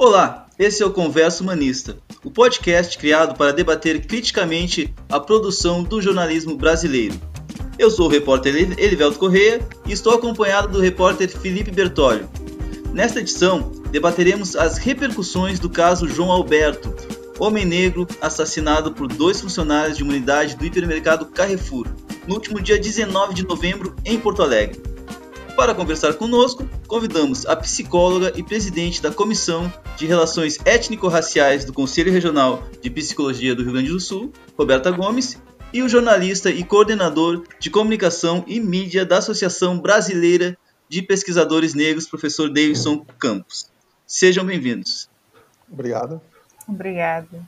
Olá, esse é o Converso Humanista, o podcast criado para debater criticamente a produção do jornalismo brasileiro. Eu sou o repórter Elivelto Correia e estou acompanhado do repórter Felipe Bertolli. Nesta edição, debateremos as repercussões do caso João Alberto, homem negro assassinado por dois funcionários de uma unidade do hipermercado Carrefour, no último dia 19 de novembro em Porto Alegre. Para conversar conosco, convidamos a psicóloga e presidente da Comissão de Relações Étnico-Raciais do Conselho Regional de Psicologia do Rio Grande do Sul, Roberta Gomes, e o jornalista e coordenador de comunicação e mídia da Associação Brasileira de Pesquisadores Negros, professor Davidson Campos. Sejam bem-vindos. Obrigado. Obrigada.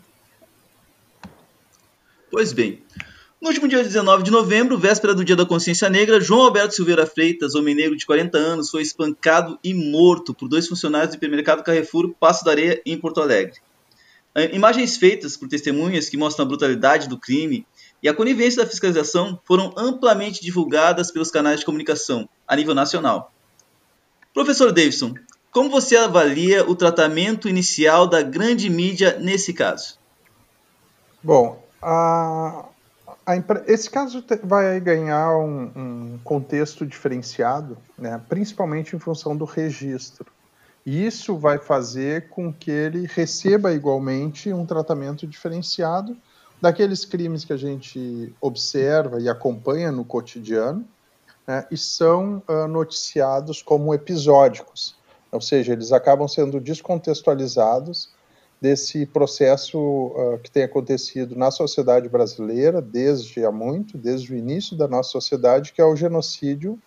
Pois bem, no último dia 19 de novembro, véspera do Dia da Consciência Negra, João Alberto Silveira Freitas, homem negro de 40 anos, foi espancado e morto por dois funcionários do hipermercado Carrefour Passo da Areia, em Porto Alegre. Eh, imagens feitas por testemunhas que mostram a brutalidade do crime e a conivência da fiscalização foram amplamente divulgadas pelos canais de comunicação a nível nacional. Professor Davidson, como você avalia o tratamento inicial da grande mídia nesse caso? Bom, a, a, esse caso vai ganhar um, um contexto diferenciado, né, principalmente em função do registro. E isso vai fazer com que ele receba igualmente um tratamento diferenciado daqueles crimes que a gente observa e acompanha no cotidiano né, e são uh, noticiados como episódicos. Ou seja, eles acabam sendo descontextualizados desse processo uh, que tem acontecido na sociedade brasileira desde há muito, desde o início da nossa sociedade, que é o genocídio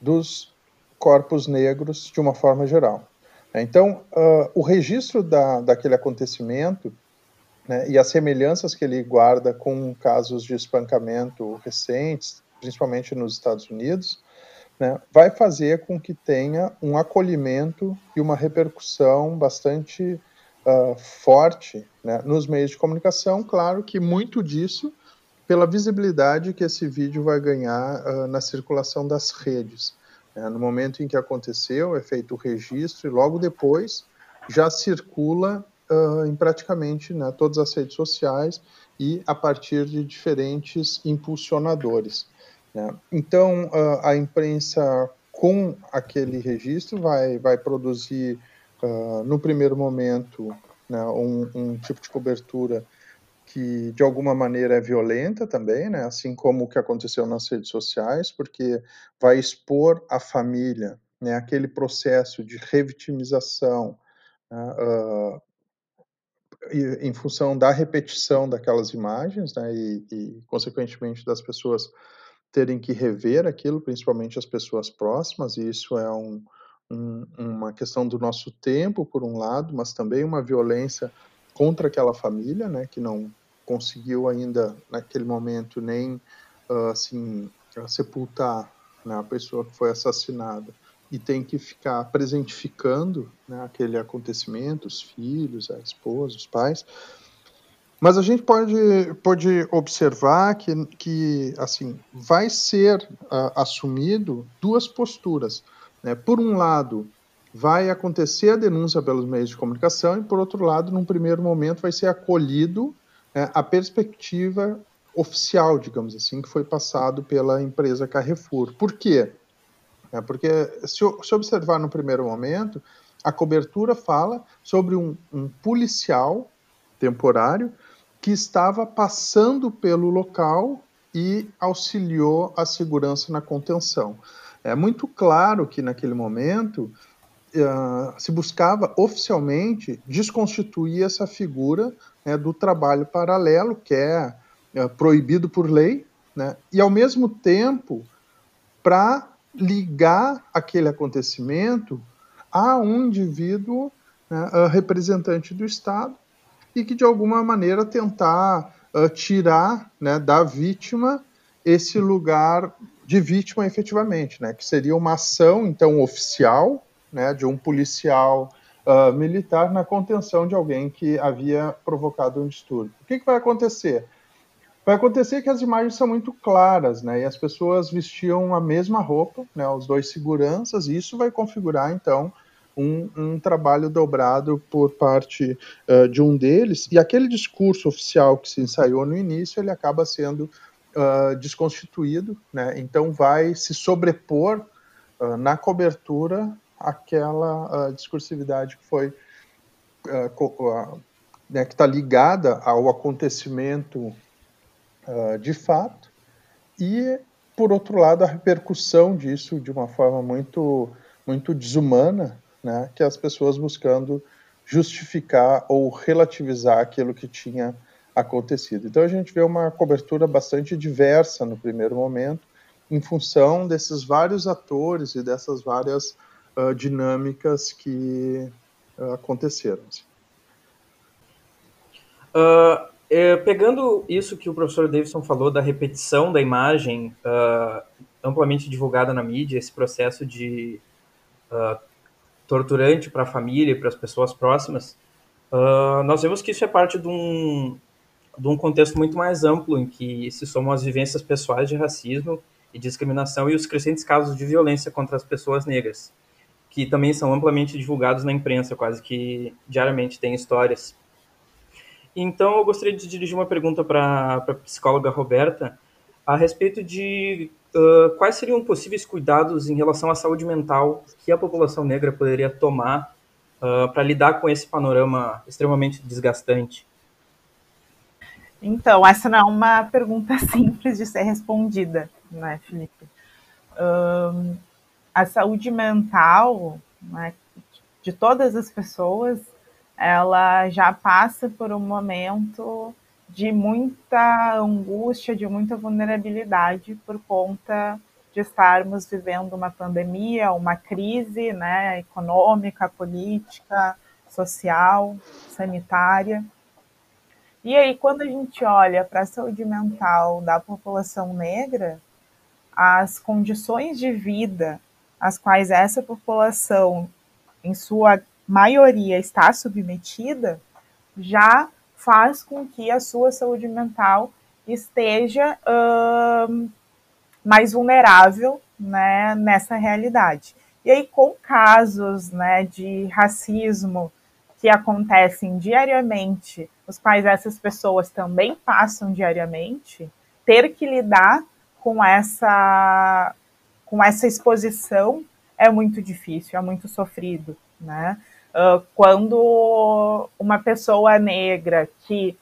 dos corpos negros de uma forma geral. Então, uh, o registro da, daquele acontecimento né, e as semelhanças que ele guarda com casos de espancamento recentes, principalmente nos Estados Unidos, né, vai fazer com que tenha um acolhimento e uma repercussão bastante uh, forte né, nos meios de comunicação. Claro que muito disso pela visibilidade que esse vídeo vai ganhar uh, na circulação das redes. Né. No momento em que aconteceu, é feito o registro e logo depois já circula uh, em praticamente né, todas as redes sociais e a partir de diferentes impulsionadores. Né? Então, a imprensa, com aquele registro, vai, vai produzir, uh, no primeiro momento, né, um, um, tipo de cobertura que, de alguma maneira, é violenta também, né? assim como o que aconteceu nas redes sociais, porque vai expor a família, né, aquele processo de revitimização, né, uh, em função da repetição daquelas imagens, né, e, e, consequentemente das pessoas terem que rever aquilo, principalmente as pessoas próximas, e isso é um, um, uma questão do nosso tempo, por um lado, mas também uma violência contra aquela família, né, que não conseguiu ainda, naquele momento, nem uh, assim, sepultar né, a pessoa que foi assassinada e tem que ficar presentificando né, aquele acontecimento, os filhos, a esposa, os pais, mas a gente pode, pode observar que, que assim vai ser uh, assumido duas posturas. Né? Por um lado, vai acontecer a denúncia pelos meios de comunicação e, por outro lado, num primeiro momento, vai ser acolhido né, a perspectiva oficial, digamos assim, que foi passado pela empresa Carrefour. Por quê? É porque, se, se observar no primeiro momento, a cobertura fala sobre um, um policial temporário que estava passando pelo local e auxiliou a segurança na contenção. É muito claro que naquele momento uh, se buscava oficialmente desconstituir essa figura né, do trabalho paralelo, que é uh, proibido por lei, né, e ao mesmo tempo para ligar aquele acontecimento a um indivíduo né, uh, representante do Estado e que de alguma maneira tentar uh, tirar né, da vítima esse lugar de vítima efetivamente, né, que seria uma ação então oficial né, de um policial uh, militar na contenção de alguém que havia provocado um distúrbio. O que, que vai acontecer? Vai acontecer que as imagens são muito claras, né? E as pessoas vestiam a mesma roupa, né? Os dois seguranças, e isso vai configurar então um, um trabalho dobrado por parte uh, de um deles, e aquele discurso oficial que se ensaiou no início, ele acaba sendo uh, desconstituído, né? então vai se sobrepor uh, na cobertura aquela discursividade que foi né, que está ligada ao acontecimento de fato, e por outro lado a repercussão disso de uma forma muito muito desumana né, que as pessoas buscando justificar ou relativizar aquilo que tinha acontecido. Então a gente vê uma cobertura bastante diversa no primeiro momento, em função desses vários atores e dessas várias uh, dinâmicas que uh, aconteceram. Uh, pegando isso que o professor Davidson falou da repetição da imagem amplamente divulgada na mídia, esse processo de torturante para a família e para as pessoas próximas, nós vemos que isso é parte de um, de um contexto muito mais amplo, em que se somam as vivências pessoais de racismo e discriminação e os crescentes casos de violência contra as pessoas negras, que também são amplamente divulgados na imprensa, quase que diariamente tem histórias. Então, eu gostaria de dirigir uma pergunta para a psicóloga Roberta a respeito de uh, quais seriam possíveis cuidados em relação à saúde mental que a população negra poderia tomar uh, para lidar com esse panorama extremamente desgastante? Então, essa não é uma pergunta simples de ser respondida, né, Felipe? Um, a saúde mental né, de todas as pessoas, ela já passa por um momento de muita angústia, de muita vulnerabilidade por conta de estarmos vivendo uma pandemia, uma crise né, econômica, política, social, sanitária. E aí, quando a gente olha para a saúde mental da população negra, as condições de vida às quais essa população, em sua maioria, está submetida, já faz com que a sua saúde mental esteja mais vulnerável né, nessa realidade. E aí, com casos né, de racismo que acontecem diariamente, os quais essas pessoas também passam diariamente, ter que lidar com essa, com essa exposição é muito difícil, é muito sofrido, né? Uh, quando uma pessoa negra que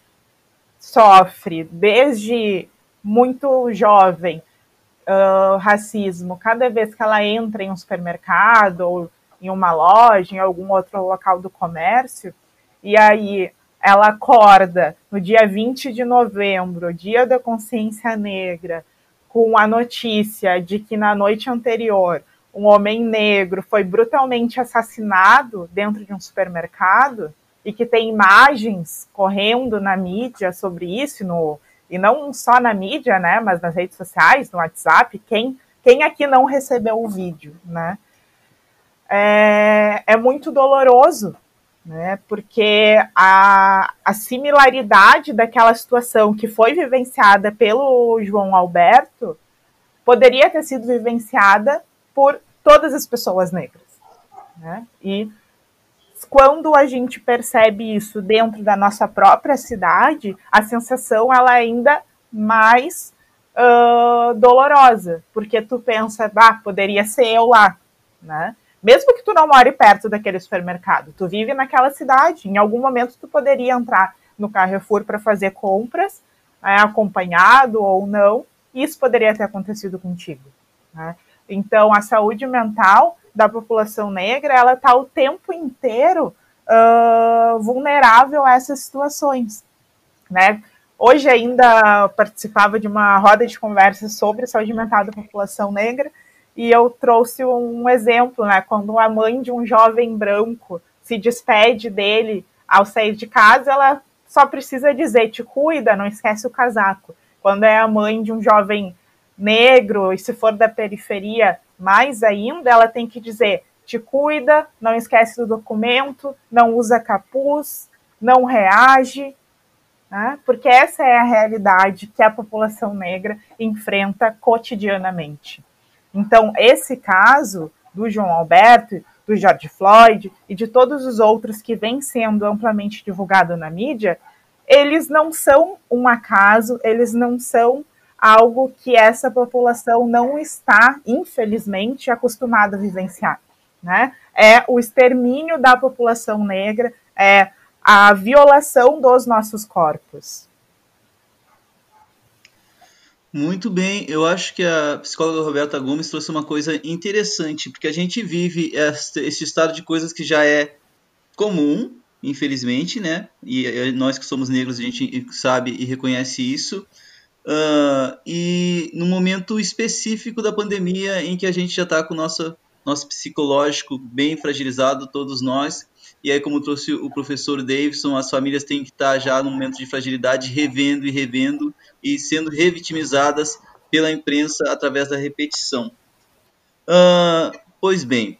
sofre desde muito jovem uh, racismo, cada vez que ela entra em um supermercado ou em uma loja, em algum outro local do comércio, e aí ela acorda no dia 20 de novembro, dia da consciência negra, com a notícia de que na noite anterior um homem negro foi brutalmente assassinado dentro de um supermercado e que tem imagens correndo na mídia sobre isso, no, e não só na mídia, né, mas nas redes sociais, no WhatsApp, quem, quem aqui não recebeu o vídeo, né? É, é muito doloroso, né, porque a, a similaridade daquela situação que foi vivenciada pelo João Alberto poderia ter sido vivenciada por todas as pessoas negras. Né? E quando a gente percebe isso dentro da nossa própria cidade, a sensação ela é ainda mais uh, dolorosa, porque tu pensa, ah, poderia ser eu lá, né? Mesmo que tu não more perto daquele supermercado, tu vive naquela cidade, em algum momento tu poderia entrar no Carrefour para fazer compras, né, acompanhado ou não, isso poderia ter acontecido contigo. Né? Então, a saúde mental da população negra, ela está o tempo inteiro uh, vulnerável a essas situações, né? Hoje ainda participava de uma roda de conversa sobre saúde mental da população negra e eu trouxe um exemplo, né? Quando a mãe de um jovem branco se despede dele ao sair de casa, ela só precisa dizer: te cuida, não esquece o casaco. Quando é a mãe de um jovem negro, e se for da periferia, mais ainda, ela tem que dizer: te cuida, não esquece do documento, não usa capuz, não reage, né? porque essa é a realidade que a população negra enfrenta cotidianamente. Então, esse caso do João Alberto, do George Floyd e de todos os outros que vêm sendo amplamente divulgado na mídia, eles não são um acaso, eles não são algo que essa população não está, infelizmente, acostumada a vivenciar. Né? É o extermínio da população negra, é a violação dos nossos corpos. Muito bem, eu acho que a psicóloga Roberta Gomes trouxe uma coisa interessante, porque a gente vive esse estado de coisas que já é comum, infelizmente, né? E nós que somos negros, a gente sabe e reconhece isso. Uh, e no momento específico da pandemia, em que a gente já está com o nosso, nosso psicológico bem fragilizado, todos nós, e aí, como trouxe o professor Davidson, as famílias têm que estar já no momento de fragilidade, revendo e revendo e sendo revitimizadas pela imprensa através da repetição. Uh, pois bem,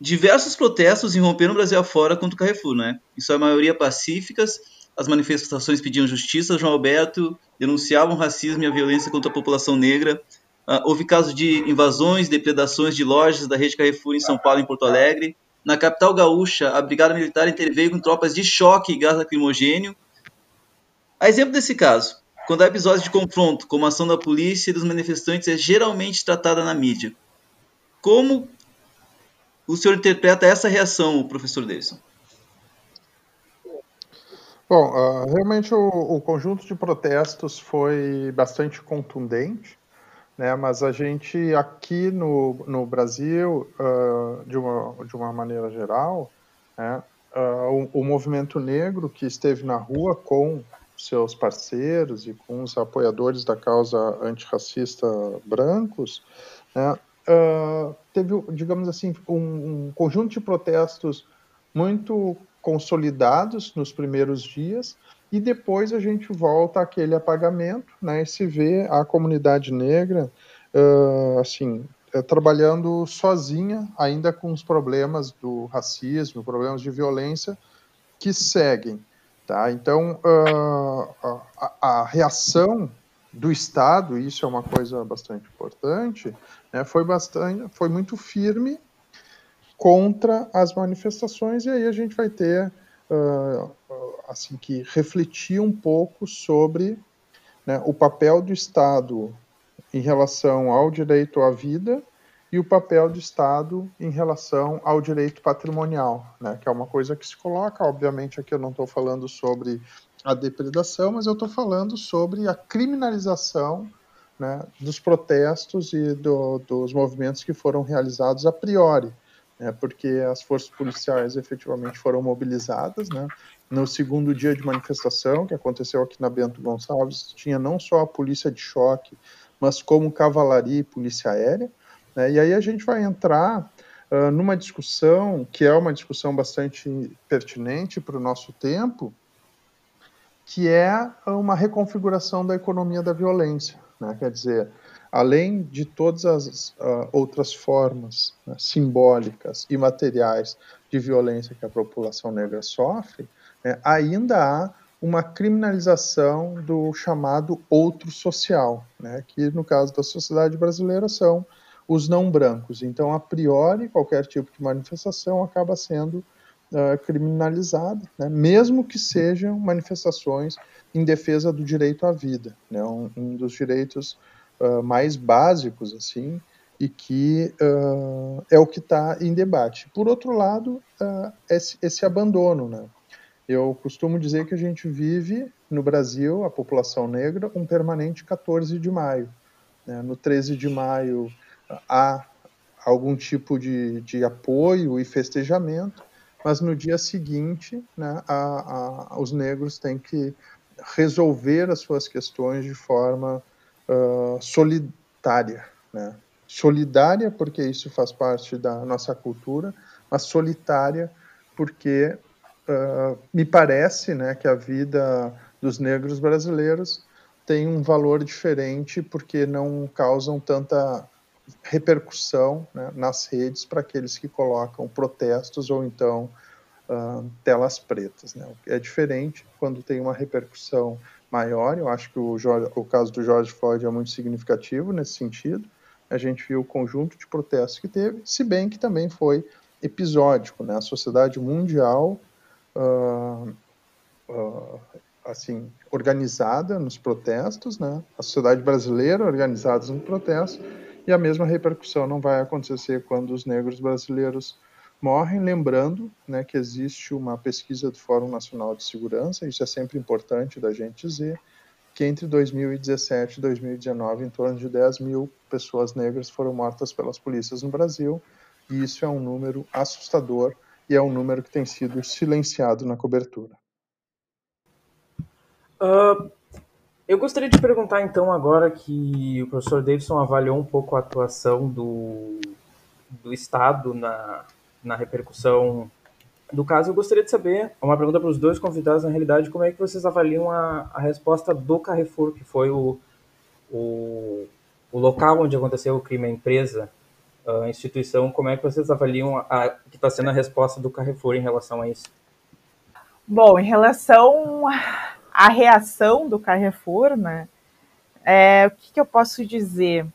diversos protestos irromperam no Brasil afora contra o Carrefour, né? Em sua maioria pacíficas, as manifestações pediam justiça. João Alberto denunciavam o racismo e a violência contra a população negra. Uh, houve casos de invasões, depredações de lojas da rede Carrefour em São Paulo e em Porto Alegre. Na capital gaúcha, a Brigada Militar interveio com tropas de choque e gás lacrimogênio. A exemplo desse caso, quando há episódios de confronto, como a ação da polícia e dos manifestantes, é geralmente tratada na mídia. Como o senhor interpreta essa reação, professor Davidson? Bom, uh, realmente o, o, conjunto de protestos foi bastante contundente né? Mas a gente aqui no, no Brasil, uh, de, uma, de uma maneira geral, né? uh, o, o, movimento negro que esteve na rua com seus parceiros e com os apoiadores da causa antirracista brancos, né? uh, teve, digamos assim, um, um conjunto de protestos muito consolidados nos primeiros dias, e depois a gente volta àquele apagamento, né, e se vê a comunidade negra, uh, assim, uh, trabalhando sozinha, ainda com os problemas do racismo, problemas de violência que seguem, tá? Então, uh, a, a, reação do Estado, isso é uma coisa bastante importante, né, foi bastante, foi muito firme contra as manifestações e aí a gente vai ter uh, assim que refletir um pouco sobre né, o papel do Estado em relação ao direito à vida e o papel do Estado em relação ao direito patrimonial, né, que é uma coisa que se coloca, obviamente aqui eu não estou falando sobre a depredação, mas eu estou falando sobre a criminalização né, dos protestos e do, dos movimentos que foram realizados a priori, né, porque as forças policiais efetivamente foram mobilizadas, né, no segundo dia de manifestação, que aconteceu aqui na Bento Gonçalves, tinha não só a polícia de choque, mas como cavalaria e polícia aérea. Né? E aí a gente vai entrar uh, numa discussão que é uma discussão bastante pertinente para o nosso tempo, que é uma reconfiguração da economia da violência. Né? Quer dizer, além de todas as uh, outras formas né, simbólicas e materiais de violência que a população negra sofre, é, ainda há uma criminalização do chamado outro social, né, que no caso da sociedade brasileira são os não brancos. Então, a priori, qualquer tipo de manifestação acaba sendo uh, criminalizada, né, mesmo que sejam manifestações em defesa do direito à vida, né, um, um dos direitos uh, mais básicos, assim, e que uh, é o que está em debate. Por outro lado, esse, esse abandono, né, eu costumo dizer que a gente vive no Brasil, a população negra, um permanente 14 de maio. Né? No 13 de maio há algum tipo de, de apoio e festejamento, mas no dia seguinte né, a, a, os negros têm que resolver as suas questões de forma uh, solitária. Né? Solidária, porque isso faz parte da nossa cultura, mas solitária, porque uh, me parece né, que a vida dos negros brasileiros tem um valor diferente porque não causam tanta repercussão né, nas redes para aqueles que colocam protestos ou então uh, telas pretas. Né? É diferente quando tem uma repercussão maior. Eu acho que o, Jorge, o caso do George Floyd é muito significativo nesse sentido. A gente viu o conjunto de protestos que teve, se bem que também foi episódico, né? A sociedade mundial uh, uh, assim organizada nos protestos, né? A sociedade brasileira organizada nos protestos e a mesma repercussão não vai acontecer quando os negros brasileiros morrem, lembrando né, que existe uma pesquisa do Fórum Nacional de Segurança, isso é sempre importante da gente dizer, que entre 2017 e 2019, em torno de 10 mil pessoas negras foram mortas pelas polícias no Brasil, e isso é um número assustador e é um número que tem sido silenciado na cobertura. Uh, eu gostaria de perguntar então agora que o professor Davidson avaliou um pouco a atuação do, do Estado na, na repercussão do caso, eu gostaria de saber, uma pergunta para os dois convidados, na realidade, como é que vocês avaliam a, a resposta do Carrefour, que foi o, o, o local onde aconteceu o crime, a empresa, a instituição, como é que vocês avaliam a, a que está sendo a resposta do Carrefour em relação a isso? Bom, em relação à reação do Carrefour, né, é, o que, que eu posso dizer?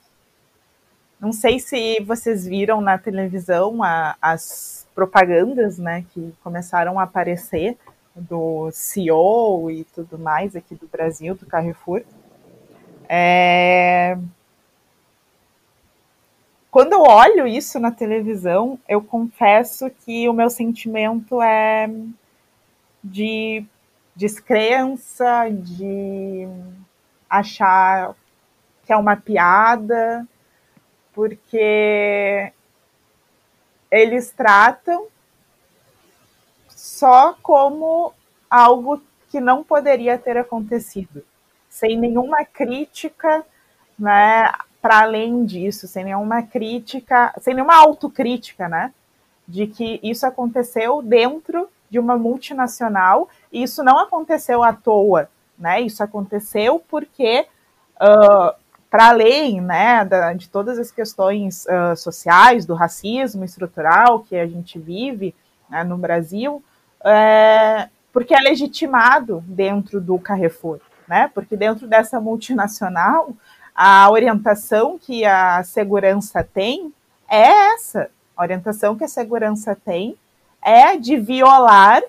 Não sei se vocês viram na televisão a, as propagandas, né, que começaram a aparecer do CEO e tudo mais aqui do Brasil, do Carrefour. É... Quando eu olho isso na televisão, eu confesso que o meu sentimento é de descrença, de achar que é uma piada, porque eles tratam só como algo que não poderia ter acontecido, sem nenhuma crítica, né, para além disso, sem nenhuma crítica, sem nenhuma autocrítica, né, de que isso aconteceu dentro de uma multinacional e isso não aconteceu à toa, né, isso aconteceu porque uh, para além né, da, de todas as questões uh, sociais, do racismo estrutural que a gente vive né, no Brasil, é, porque é legitimado dentro do Carrefour, né? Porque dentro dessa multinacional, a orientação que a segurança tem é essa. A orientação que a segurança tem é de violar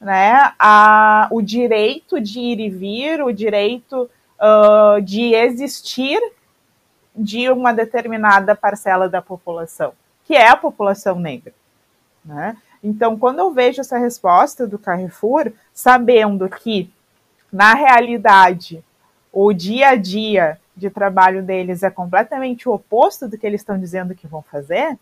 né, a, o direito de ir e vir, o direito uh, de existir de uma determinada parcela da população, que é a população negra. Né? Então, quando eu vejo essa resposta do Carrefour, sabendo que, na realidade, o dia a dia de trabalho deles é completamente o oposto do que eles estão dizendo que vão fazer,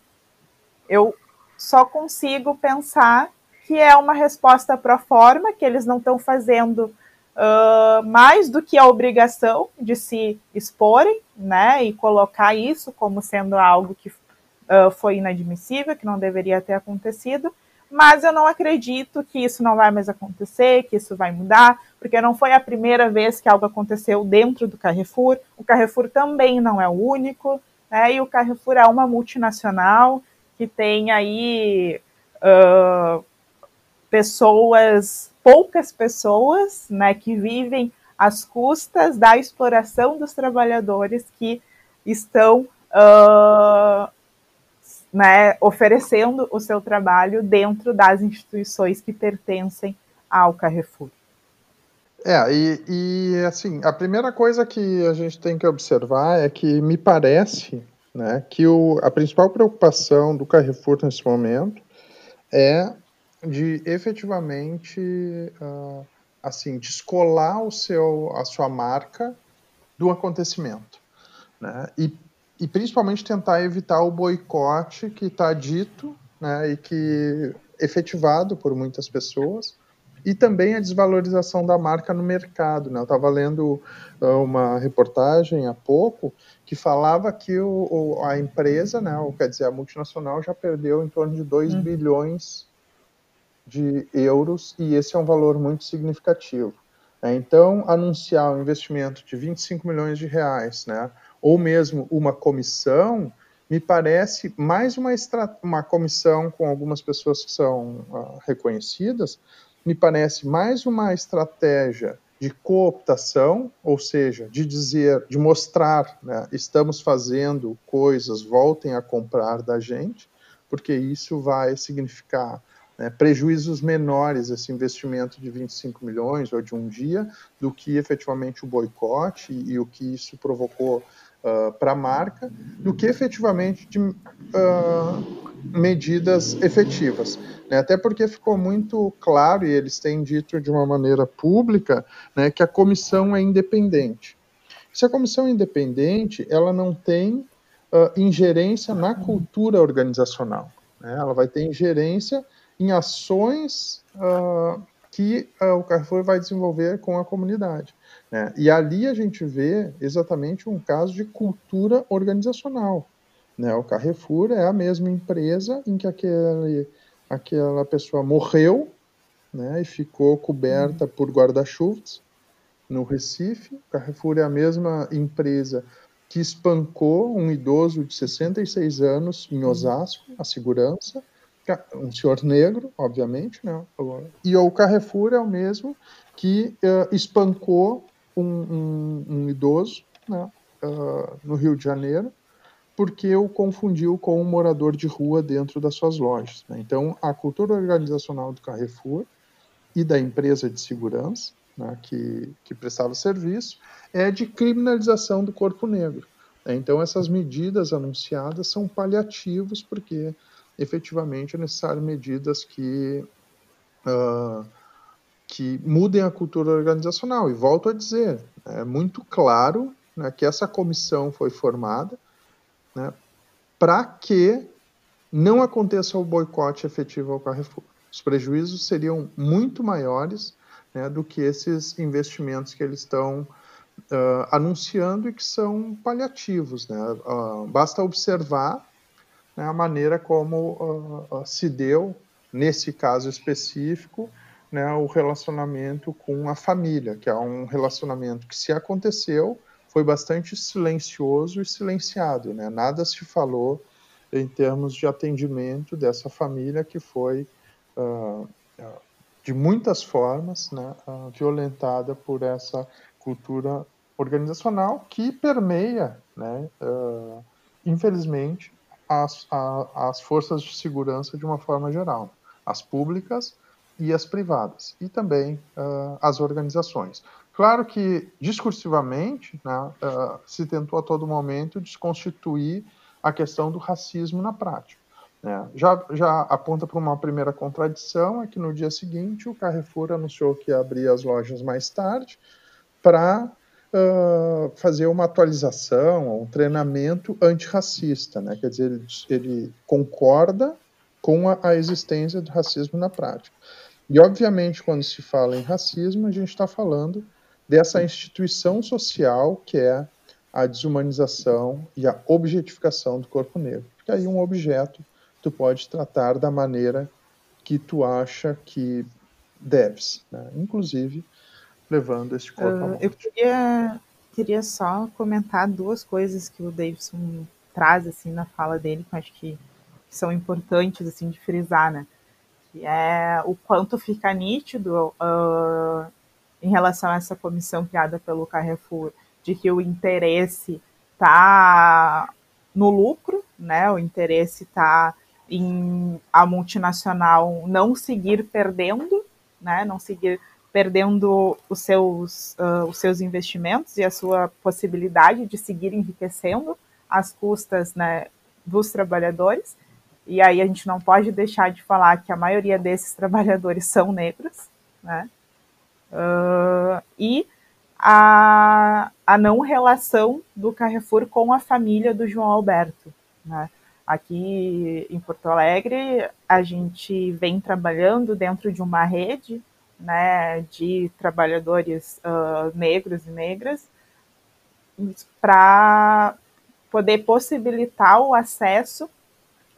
eu só consigo pensar que é uma resposta pro forma, que eles não estão fazendo uh, mais do que a obrigação de se exporem, né, e colocar isso como sendo algo que uh, foi inadmissível, que não deveria ter acontecido, mas eu não acredito que isso não vai mais acontecer, que isso vai mudar, porque não foi a primeira vez que algo aconteceu dentro do Carrefour, o Carrefour também não é o único, né, e o Carrefour é uma multinacional que tem aí uh, pessoas poucas pessoas né, que vivem às custas da exploração dos trabalhadores que estão uh, né, oferecendo o seu trabalho dentro das instituições que pertencem ao Carrefour. É, e, e assim, a primeira coisa que a gente tem que observar é que me parece né, que o, a principal preocupação do Carrefour nesse momento é de efetivamente uh, assim descolar o seu a sua marca do acontecimento né? e, e principalmente tentar evitar o boicote que está dito né? e que efetivado por muitas pessoas e também a desvalorização da marca no mercado. Né? Eu estava lendo uh, uma reportagem há pouco que falava que o, a empresa, né, ou, quer dizer, a multinacional já perdeu em torno de 2 hum. bilhões de euros e esse é um valor muito significativo. Né? Então, anunciar um investimento de 25 milhões de reais, né, ou mesmo uma comissão, me parece mais uma, uma comissão com algumas pessoas que são uh, reconhecidas, me parece mais uma estratégia de cooptação, ou seja, de dizer, de mostrar, né, estamos fazendo coisas, voltem a comprar da gente, porque isso vai significar né, prejuízos menores esse investimento de 25 milhões ou de um dia do que efetivamente o boicote e, e o que isso provocou uh, para a marca, do que efetivamente de uh, medidas efetivas. Né? Até porque ficou muito claro, e eles têm dito de uma maneira pública, né, que a comissão é independente. Se a comissão é independente, ela não tem uh, ingerência na cultura organizacional. Né? Ela vai ter ingerência em ações que o Carrefour vai desenvolver com a comunidade. Né? E ali a gente vê exatamente um caso de cultura organizacional. Né? O Carrefour é a mesma empresa em que aquele, aquela pessoa morreu né, e ficou coberta por guarda-chuvas no Recife. O Carrefour é a mesma empresa que espancou um idoso de 66 anos em Osasco, a segurança, um senhor negro, obviamente, né? E o Carrefour é o mesmo que uh, espancou um, um, um idoso né? uh, no Rio de Janeiro, porque o confundiu com um morador de rua dentro das suas lojas. Né? Então, a cultura organizacional do Carrefour e da empresa de segurança né, que, que prestava serviço é de criminalização do corpo negro. Né? Então, essas medidas anunciadas são paliativos, porque efetivamente é necessário medidas que, uh, que mudem a cultura organizacional. E volto a dizer, é muito claro né, que essa comissão foi formada né, para que não aconteça o boicote efetivo ao Carrefour. Os prejuízos seriam muito maiores né, do que esses investimentos que eles estão uh, anunciando e que são paliativos. Né? Uh, basta observar né, a maneira como uh, se deu, nesse caso específico, né, o relacionamento com a família, que é um relacionamento que, se aconteceu, foi bastante silencioso e silenciado. Né? Nada se falou em termos de atendimento dessa família que foi, uh, de muitas formas, né, uh, violentada por essa cultura organizacional que permeia, né, uh, infelizmente, as, a, as forças de segurança de uma forma geral, as públicas e as privadas, e também uh, as organizações. Claro que, discursivamente, né, uh, se tentou a todo momento desconstituir a questão do racismo na prática. Né. Já, já aponta para uma primeira contradição, é que no dia seguinte o Carrefour anunciou que ia abrir as lojas mais tarde para uh, fazer uma atualização, um treinamento antirracista, né? Quer dizer, ele, ele concorda com a, a, existência do racismo na prática. E, obviamente, quando se fala em racismo, a gente está falando dessa instituição social que é a desumanização e a objetificação do corpo negro. Porque aí um objeto tu pode tratar da maneira que tu acha que deves, né? inclusive levando este corpo uh, à morte. Eu queria, queria só comentar duas coisas que o Davidson traz assim na fala dele, que eu acho que são importantes assim de frisar, né? Que é o quanto fica nítido uh, em relação a essa comissão criada pelo Carrefour, de que o interesse está no lucro, né? O interesse está em a multinacional não seguir perdendo, né? Não seguir perdendo os seus, uh, os seus investimentos e a sua possibilidade de seguir enriquecendo às custas né, dos trabalhadores. E aí a gente não pode deixar de falar que a maioria desses trabalhadores são negros, né? Uh, e a, a não relação do Carrefour com a família do João Alberto. Né? Aqui em Porto Alegre, a gente vem trabalhando dentro de uma rede né, de trabalhadores uh, negros e negras para poder possibilitar o acesso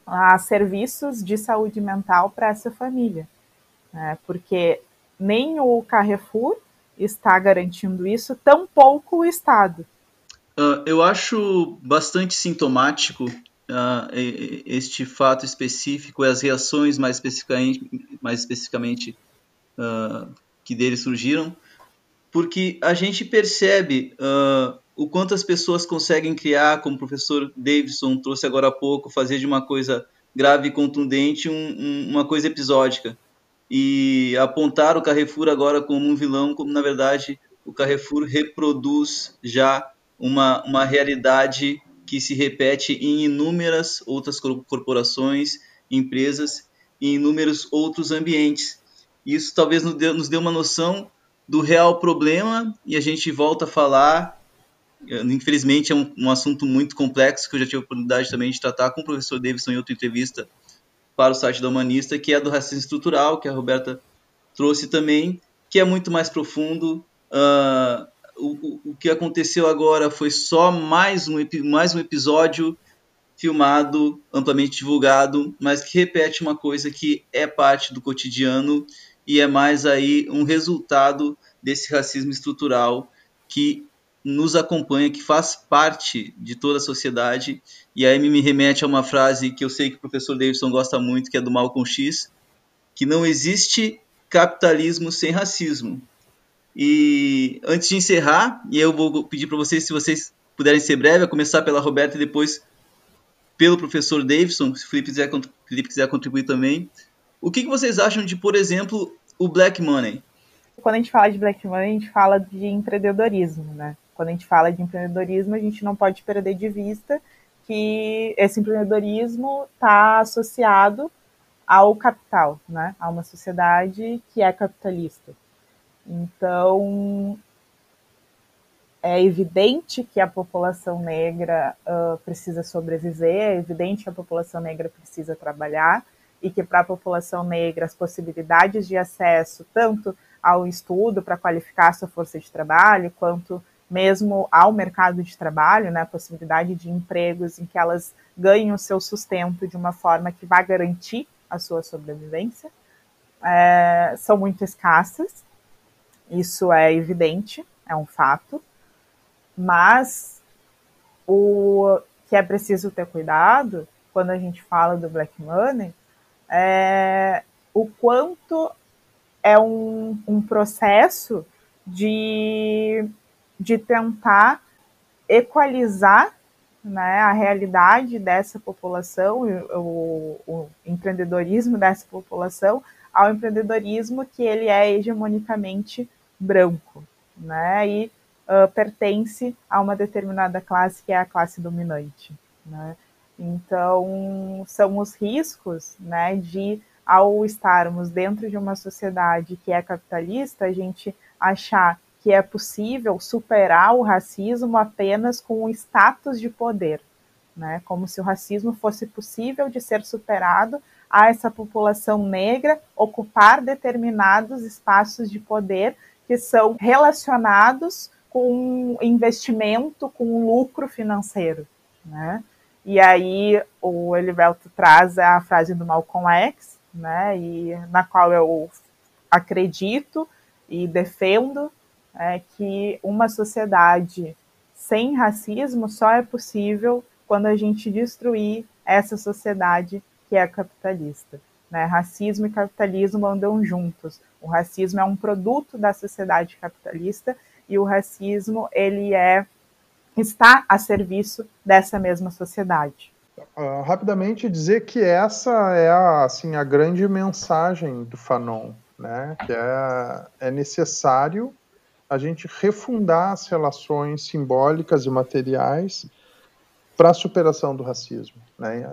a serviços de saúde mental para essa família, né, porque nem o Carrefour está garantindo isso, tampouco o Estado. Uh, eu acho bastante sintomático uh, este fato específico e as reações mais especificamente, mais especificamente uh, que dele surgiram, porque a gente percebe uh, o quanto as pessoas conseguem criar, como o professor Davidson trouxe agora há pouco, fazer de uma coisa grave e contundente um, um, uma coisa episódica. E apontar o Carrefour agora como um vilão, como na verdade o Carrefour reproduz já uma, uma realidade que se repete em inúmeras outras corporações, empresas e inúmeros outros ambientes. Isso talvez nos dê, nos dê uma noção do real problema e a gente volta a falar. Infelizmente é um, um, assunto muito complexo que eu já tive a oportunidade também de tratar com o professor Davidson em outra entrevista para o site da Humanista, que é do racismo estrutural, que a Roberta trouxe também, que é muito mais profundo. Uh, o, o que aconteceu agora foi só mais um, mais um episódio filmado, amplamente divulgado, mas que repete uma coisa que é parte do cotidiano e é mais aí um resultado desse racismo estrutural que nos acompanha, que faz parte de toda a sociedade. E aí me remete a uma frase que eu sei que o professor Davidson gosta muito, que é do Malcolm X, que não existe capitalismo sem racismo. E antes de encerrar, e eu vou pedir para vocês, se vocês puderem ser breve, a começar pela Roberta e depois pelo professor Davidson, se o Felipe quiser, Felipe quiser contribuir também. O que, que vocês acham de, por exemplo, o Black Money? Quando a gente fala de Black Money, a gente fala de empreendedorismo, né? Quando a gente fala de empreendedorismo, a gente não pode perder de vista que esse empreendedorismo está associado ao capital, né? A uma sociedade que é capitalista. Então, é evidente que a população negra uh, precisa sobreviver, é evidente que a população negra precisa trabalhar e que para a população negra as possibilidades de acesso tanto ao estudo para qualificar sua força de trabalho, quanto mesmo ao mercado de trabalho, né, a possibilidade de empregos em que elas ganhem o seu sustento de uma forma que vá garantir a sua sobrevivência, é, são muito escassas isso é evidente, é um fato. Mas o que é preciso ter cuidado quando a gente fala do black money é o quanto é um, um processo de, de tentar equalizar né, a realidade dessa população, o, o, empreendedorismo dessa população, ao empreendedorismo que ele é hegemonicamente branco, né? E uh, pertence a uma determinada classe que é a classe dominante, né? Então, são os riscos, né, de ao estarmos dentro de uma sociedade que é capitalista, a gente achar que é possível superar o racismo apenas com o status de poder, né? Como se o racismo fosse possível de ser superado a essa população negra ocupar determinados espaços de poder que são relacionados com investimento, com lucro financeiro, né? E aí o Elivelto traz a frase do Malcolm X, né? E na qual eu acredito e defendo é que uma sociedade sem racismo só é possível quando a gente destruir essa sociedade que é capitalista. Né? Racismo e capitalismo andam juntos. O racismo é um produto da sociedade capitalista e o racismo ele é está a serviço dessa mesma sociedade. Uh, rapidamente dizer que essa é a, assim, a grande mensagem do Fanon, né? que é, é necessário a gente refundar as relações simbólicas e materiais para a superação do racismo. Né?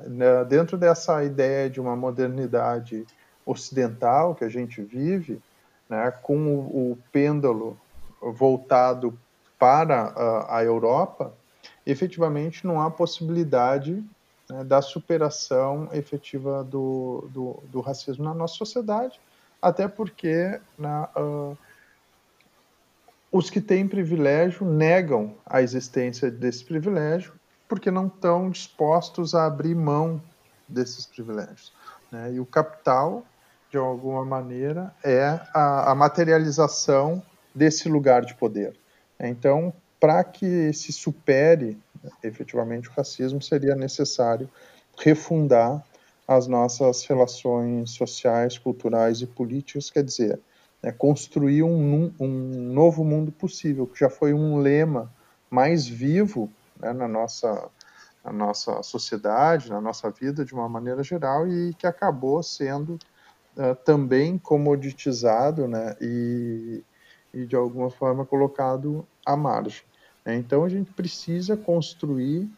Dentro dessa ideia de uma modernidade ocidental que a gente vive, né, com o, o pêndulo voltado para a, a, Europa, efetivamente não há possibilidade né, da superação efetiva do, do, do, racismo na nossa sociedade, até porque né, uh, os que têm privilégio negam a existência desse privilégio porque não estão dispostos a abrir mão desses privilégios. Né? E o capital, de alguma maneira, é a, a materialização desse lugar de poder. Então, para que se supere efetivamente o racismo, seria necessário refundar as nossas relações sociais, culturais e políticas, quer dizer, né, construir um, um, novo mundo possível, que já foi um lema mais vivo né, na nossa na nossa sociedade, na nossa vida de uma maneira geral e que acabou sendo uh, também comoditizado né, e, e, de alguma forma, colocado à margem. Né? Então, a gente precisa construir,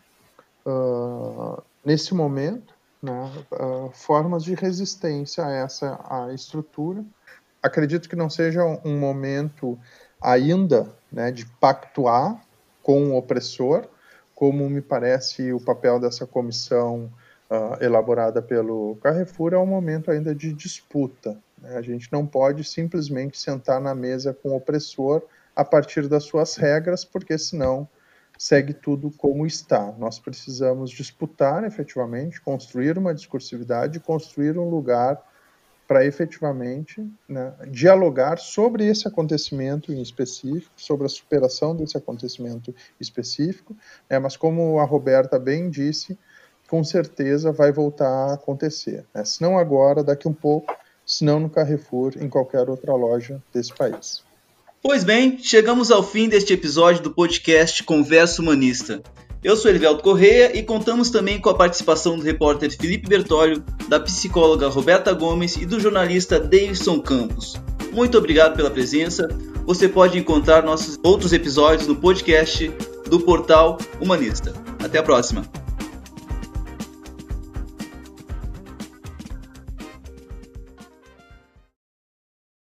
uh, nesse momento, né, uh, formas de resistência a essa a estrutura. Acredito que não seja um momento ainda né, de pactuar com o opressor, como me parece o papel dessa comissão uh, elaborada pelo Carrefour é um momento ainda de disputa. Né? A gente não pode simplesmente sentar na mesa com o opressor a partir das suas regras, porque senão segue tudo como está. Nós precisamos disputar efetivamente, construir uma discursividade, construir um lugar para efetivamente né, dialogar sobre esse acontecimento em específico, sobre a superação desse acontecimento específico, né, mas como a Roberta bem disse, com certeza vai voltar a acontecer. Né, se não agora, daqui um pouco, se não no Carrefour, em qualquer outra loja desse país. Pois bem, chegamos ao fim deste episódio do podcast Conversa Humanista. Eu sou Elivelto Correia e contamos também com a participação do repórter Felipe Bertólio, da psicóloga Roberta Gomes e do jornalista Davidson Campos. Muito obrigado pela presença. Você pode encontrar nossos outros episódios no podcast do portal Humanista. Até a próxima!